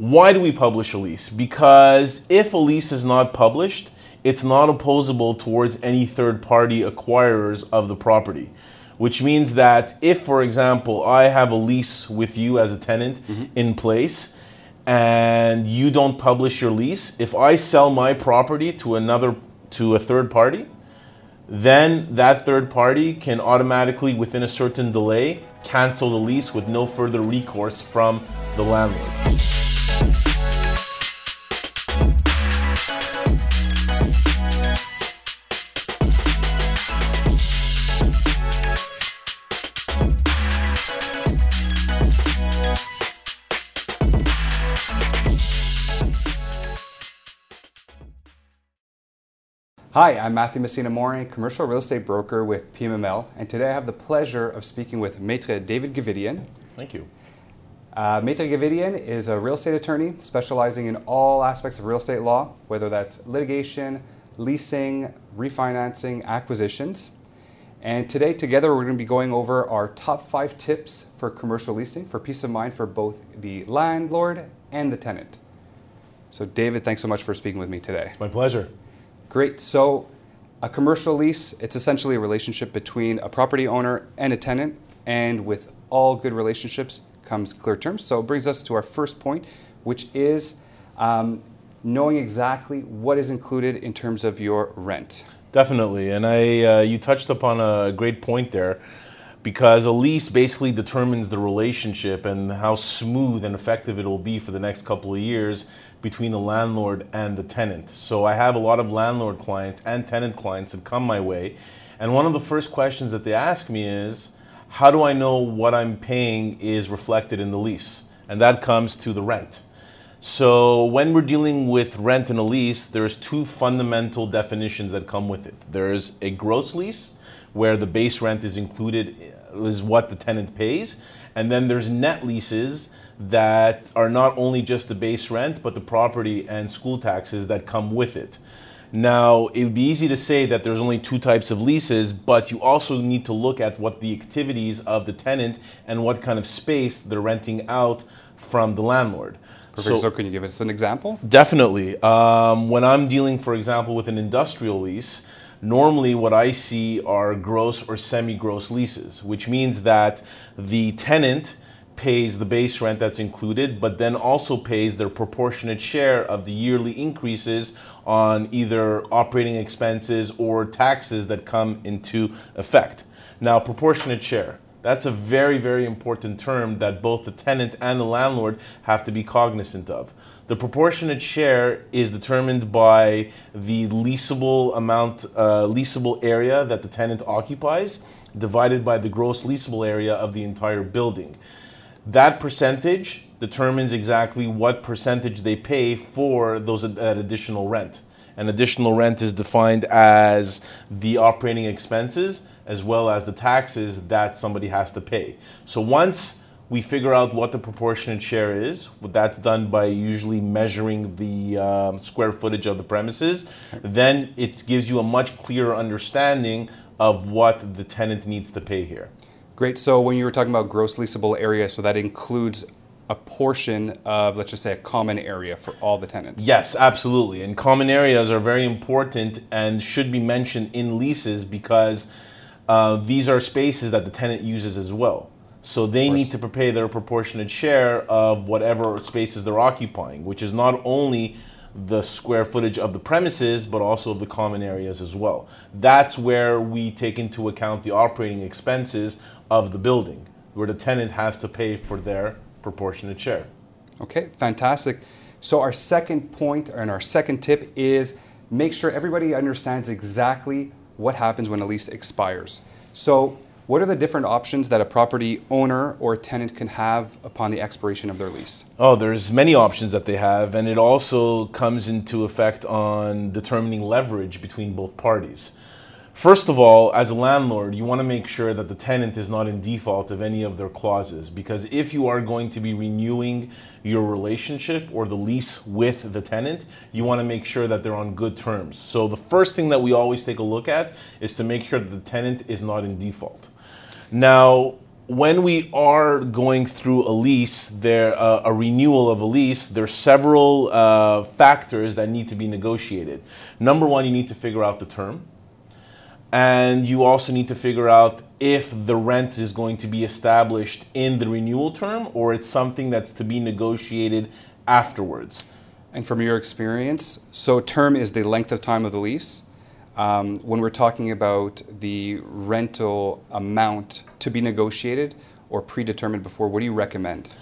Why do we publish a lease? Because if a lease is not published, it's not opposable towards any third party acquirers of the property. Which means that if, for example, I have a lease with you as a tenant mm-hmm. in place and you don't publish your lease, if I sell my property to another to a third party, then that third party can automatically, within a certain delay, cancel the lease with no further recourse from the landlord. Hi, I'm Matthew Messina Morin, commercial real estate broker with PMML, and today I have the pleasure of speaking with Maitre David Gavidian. Thank you. Uh, Maitre Gavidian is a real estate attorney specializing in all aspects of real estate law, whether that's litigation, leasing, refinancing, acquisitions. And today, together, we're going to be going over our top five tips for commercial leasing for peace of mind for both the landlord and the tenant. So, David, thanks so much for speaking with me today. It's My pleasure. Great. So, a commercial lease, it's essentially a relationship between a property owner and a tenant, and with all good relationships comes clear terms. So, it brings us to our first point, which is um, knowing exactly what is included in terms of your rent. Definitely, and I uh, you touched upon a great point there, because a lease basically determines the relationship and how smooth and effective it will be for the next couple of years between the landlord and the tenant. So I have a lot of landlord clients and tenant clients that come my way, and one of the first questions that they ask me is, how do I know what I'm paying is reflected in the lease? And that comes to the rent. So when we're dealing with rent and a lease, there's two fundamental definitions that come with it. There's a gross lease, where the base rent is included, is what the tenant pays, and then there's net leases that are not only just the base rent, but the property and school taxes that come with it. Now, it would be easy to say that there's only two types of leases, but you also need to look at what the activities of the tenant and what kind of space they're renting out from the landlord. Perfect. So, can you give us an example? Definitely. Um, when I'm dealing, for example, with an industrial lease, normally what I see are gross or semi gross leases, which means that the tenant pays the base rent that's included, but then also pays their proportionate share of the yearly increases on either operating expenses or taxes that come into effect. Now, proportionate share. That's a very, very important term that both the tenant and the landlord have to be cognizant of. The proportionate share is determined by the leasable amount, uh, leasable area that the tenant occupies, divided by the gross leasable area of the entire building. That percentage determines exactly what percentage they pay for those that additional rent. And additional rent is defined as the operating expenses as well as the taxes that somebody has to pay. So once we figure out what the proportionate share is, that's done by usually measuring the um, square footage of the premises, then it gives you a much clearer understanding of what the tenant needs to pay here. Great. So, when you were talking about gross leasable area, so that includes a portion of, let's just say, a common area for all the tenants. Yes, absolutely. And common areas are very important and should be mentioned in leases because uh, these are spaces that the tenant uses as well. So they need to pay their proportionate share of whatever spaces they're occupying, which is not only the square footage of the premises, but also of the common areas as well. That's where we take into account the operating expenses of the building, where the tenant has to pay for their proportionate share. Okay, fantastic. So, our second point and our second tip is make sure everybody understands exactly what happens when a lease expires. So, what are the different options that a property owner or tenant can have upon the expiration of their lease? Oh, there's many options that they have, and it also comes into effect on determining leverage between both parties. First of all, as a landlord, you want to make sure that the tenant is not in default of any of their clauses because if you are going to be renewing your relationship or the lease with the tenant, you want to make sure that they're on good terms. So the first thing that we always take a look at is to make sure that the tenant is not in default. Now, when we are going through a lease, there uh, a renewal of a lease, there's several uh, factors that need to be negotiated. Number one, you need to figure out the term, and you also need to figure out if the rent is going to be established in the renewal term or it's something that's to be negotiated afterwards. And from your experience, so term is the length of time of the lease. Um, when we're talking about the rental amount to be negotiated or predetermined before, what do you recommend?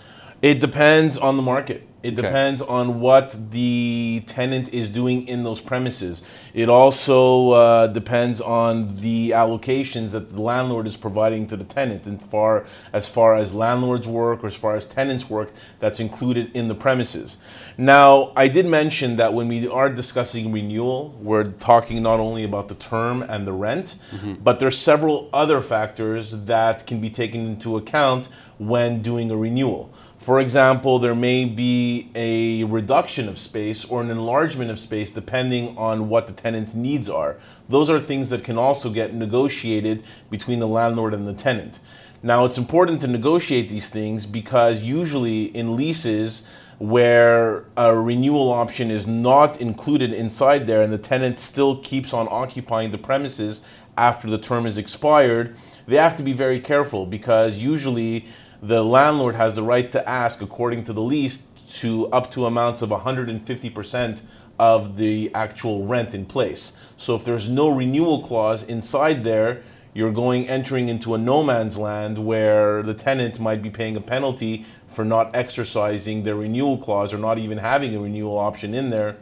It depends on the market. It Okay. depends on what the tenant is doing in those premises. It also uh, depends on the allocations that the landlord is providing to the tenant, and far as far as landlords work or as far as tenants work, that's included in the premises. Now, I did mention that when we are discussing renewal, we're talking not only about the term and the rent, but there's several other factors that can be taken into account when doing a renewal. For example, there may be a reduction of space or an enlargement of space depending on what the tenant's needs are. Those are things that can also get negotiated between the landlord and the tenant. Now, it's important to negotiate these things because usually in leases where a renewal option is not included inside there and the tenant still keeps on occupying the premises after the term is expired, they have to be very careful because usually the landlord has the right to ask, according to the lease, to up to amounts of 150% of the actual rent in place. So if there's no renewal clause inside there, you're going entering into a no man's land where the tenant might be paying a penalty for not exercising their renewal clause or not even having a renewal option in there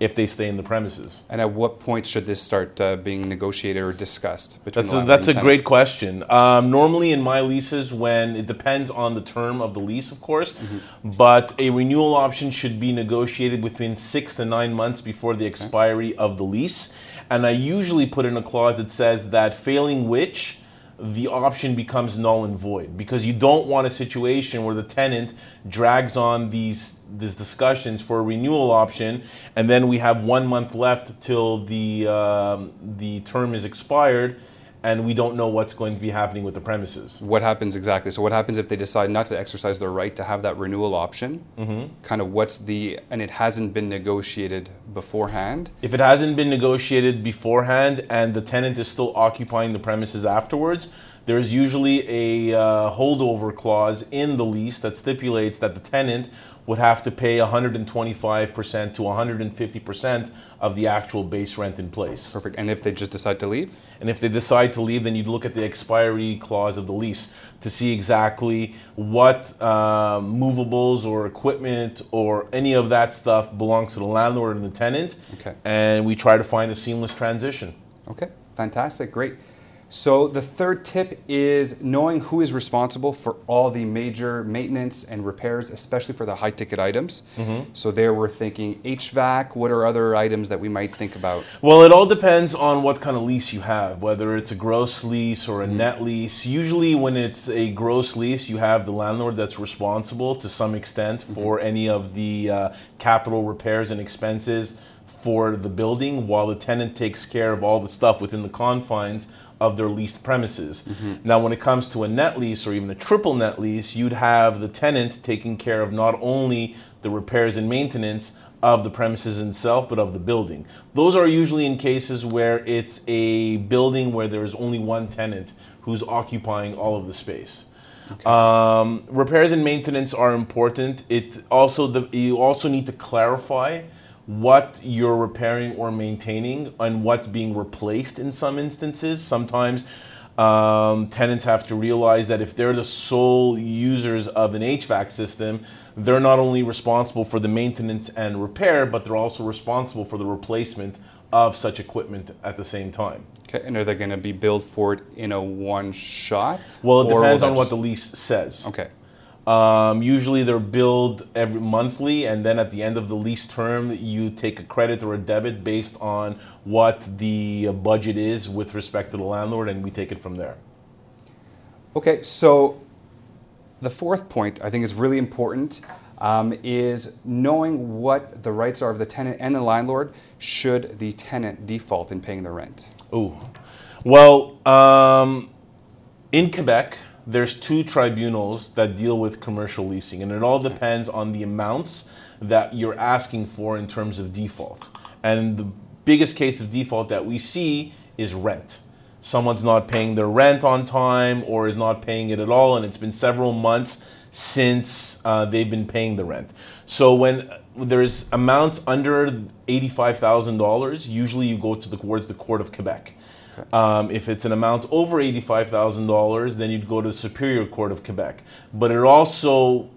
if they stay in the premises. And at what point should this start uh, being negotiated or discussed between That's the a, that's a great question. Um, normally, in my leases, when it depends on the term of the lease, of course, but a renewal option should be negotiated within six to nine months before the expiry of the lease. And I usually put in a clause that says that failing which, the option becomes null and void. Because you don't want a situation where the tenant drags on these these discussions for a renewal option and then we have one month left till the um, the term is expired and we don't know what's going to be happening with the premises. What happens exactly? So what happens if they decide not to exercise their right to have that renewal option? Mm-hmm. Kind of what's the and it hasn't been negotiated beforehand. If it hasn't been negotiated beforehand and the tenant is still occupying the premises afterwards, there's usually a uh, holdover clause in the lease that stipulates that the tenant would have to pay 125% to 150% of the actual base rent in place. Perfect. And if they just decide to leave? And if they decide to leave, then you'd look at the expiry clause of the lease to see exactly what uh, movables or equipment or any of that stuff belongs to the landlord and the tenant. Okay. And we try to find a seamless transition. Okay, fantastic, great. So the third tip is knowing who is responsible for all the major maintenance and repairs, especially for the high ticket items. Mm-hmm. So there we're thinking HVAC, what are other items that we might think about? Well, it all depends on what kind of lease you have, whether it's a gross lease or a mm-hmm. net lease. Usually, when it's a gross lease, you have the landlord that's responsible to some extent mm-hmm. for any of the uh, capital repairs and expenses for the building, while the tenant takes care of all the stuff within the confines of their leased premises. Now, when it comes to a net lease or even a triple net lease, you'd have the tenant taking care of not only the repairs and maintenance of the premises itself, but of the building. Those are usually in cases where it's a building where there's only one tenant who's occupying all of the space. Um, repairs and maintenance are important. It also the, you also need to clarify what you're repairing or maintaining and what's being replaced in some instances. Sometimes um, tenants have to realize that if they're the sole users of an HVAC system, they're not only responsible for the maintenance and repair, but they're also responsible for the replacement of such equipment at the same time. Okay, and are they going to be billed for it in a one shot? Well, it depends on what the lease says. Okay, Um, usually they're billed every monthly, and then at the end of the lease term, you take a credit or a debit based on what the budget is with respect to the landlord, and we take it from there. Okay, so the fourth point I think is really important um, is knowing what the rights are of the tenant and the landlord should the tenant default in paying the rent. Ooh, well, um, in Quebec, there's two tribunals that deal with commercial leasing, and it all depends on the amounts that you're asking for in terms of default. And the biggest case of default that we see is rent. Someone's not paying their rent on time or is not paying it at all, and it's been several months since uh, they've been paying the rent. So when there's amounts under $85,000, usually you go to the, towards the Court of Quebec. Um, if it's an amount over $85,000, then you'd go to the Superior Court of Quebec. But it also,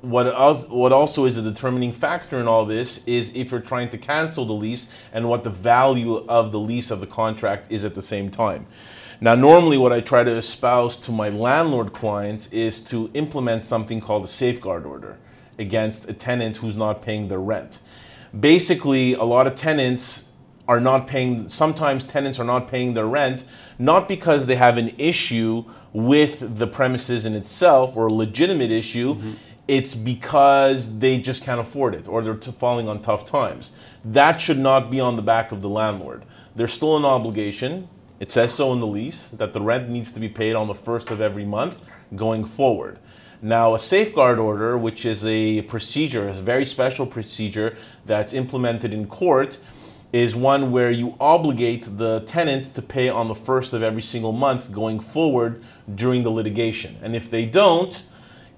what, else, what also is a determining factor in all this is if you're trying to cancel the lease and what the value of the lease of the contract is at the same time. Now, normally, what I try to espouse to my landlord clients is to implement something called a safeguard order against a tenant who's not paying their rent. Basically, a lot of tenants are not paying, sometimes tenants are not paying their rent, not because they have an issue with the premises in itself or a legitimate issue, mm-hmm. it's because they just can't afford it or they're t- falling on tough times. That should not be on the back of the landlord. There's still an obligation. It says so in the lease that the rent needs to be paid on the first of every month going forward. Now, a safeguard order, which is a procedure, a very special procedure that's implemented in court, is one where you obligate the tenant to pay on the first of every single month going forward during the litigation. And if they don't,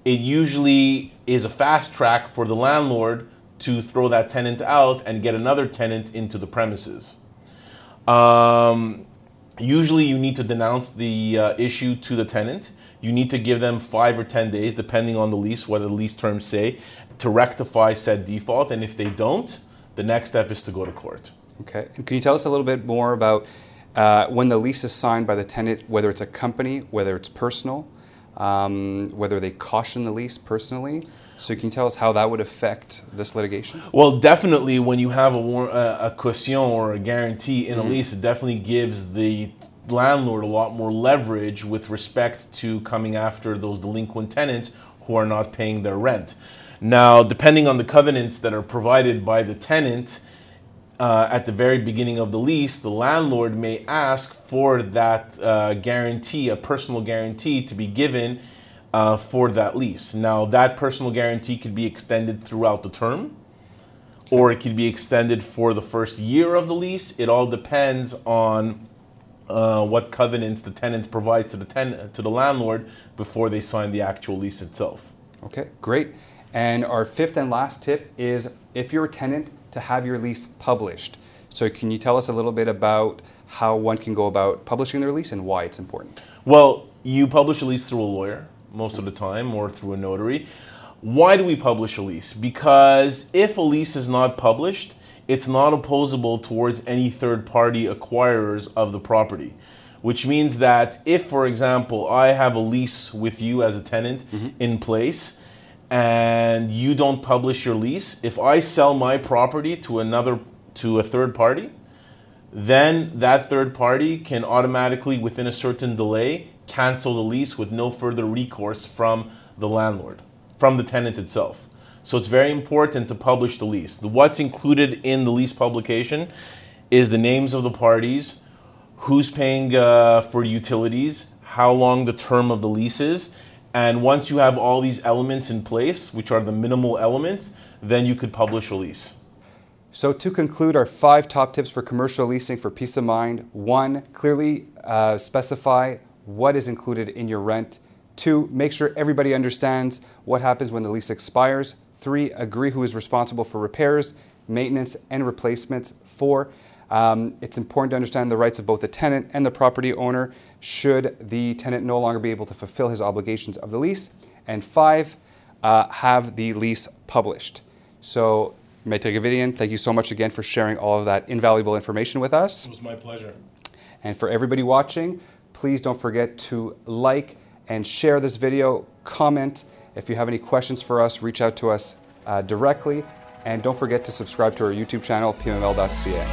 it usually is a fast track for the landlord to throw that tenant out and get another tenant into the premises. Um, usually, you need to denounce the uh, issue to the tenant. You need to give them five or 10 days, depending on the lease, what the lease terms say, to rectify said default. And if they don't, the next step is to go to court. Okay. And can you tell us a little bit more about uh, when the lease is signed by the tenant, whether it's a company, whether it's personal, um, whether they caution the lease personally? So can you tell us how that would affect this litigation? Well, definitely when you have a, a caution or a guarantee in mm-hmm. a lease, it definitely gives the landlord a lot more leverage with respect to coming after those delinquent tenants who are not paying their rent. Now, depending on the covenants that are provided by the tenant, uh, at the very beginning of the lease, the landlord may ask for that uh, guarantee, a personal guarantee, to be given uh, for that lease. Now, that personal guarantee could be extended throughout the term, or it could be extended for the first year of the lease. It all depends on uh, what covenants the tenant provides to the ten- to the landlord before they sign the actual lease itself. Okay, great. And our fifth and last tip is if you're a tenant to have your lease published. So can you tell us a little bit about how one can go about publishing their lease and why it's important? Well, you publish a lease through a lawyer most of the time or through a notary. Why do we publish a lease? Because if a lease is not published, it's not opposable towards any third party acquirers of the property. Which means that if, for example, I have a lease with you as a tenant mm-hmm. in place, and you don't publish your lease, if I sell my property to another to a third party, then that third party can automatically within a certain delay cancel the lease with no further recourse from the landlord, from the tenant itself. So it's very important to publish the lease. What's included in the lease publication is the names of the parties, who's paying uh, for utilities, how long the term of the lease is, and once you have all these elements in place, which are the minimal elements, then you could publish a lease. So, to conclude, our five top tips for commercial leasing for peace of mind one, clearly uh, specify what is included in your rent. Two, make sure everybody understands what happens when the lease expires. Three, agree who is responsible for repairs, maintenance, and replacements. Four, um, it's important to understand the rights of both the tenant and the property owner should the tenant no longer be able to fulfill his obligations of the lease. And five, uh, have the lease published. So, Maitre Gavidian, thank you so much again for sharing all of that invaluable information with us. It was my pleasure. And for everybody watching, please don't forget to like and share this video, comment. If you have any questions for us, reach out to us uh, directly. And don't forget to subscribe to our YouTube channel, pmml.ca.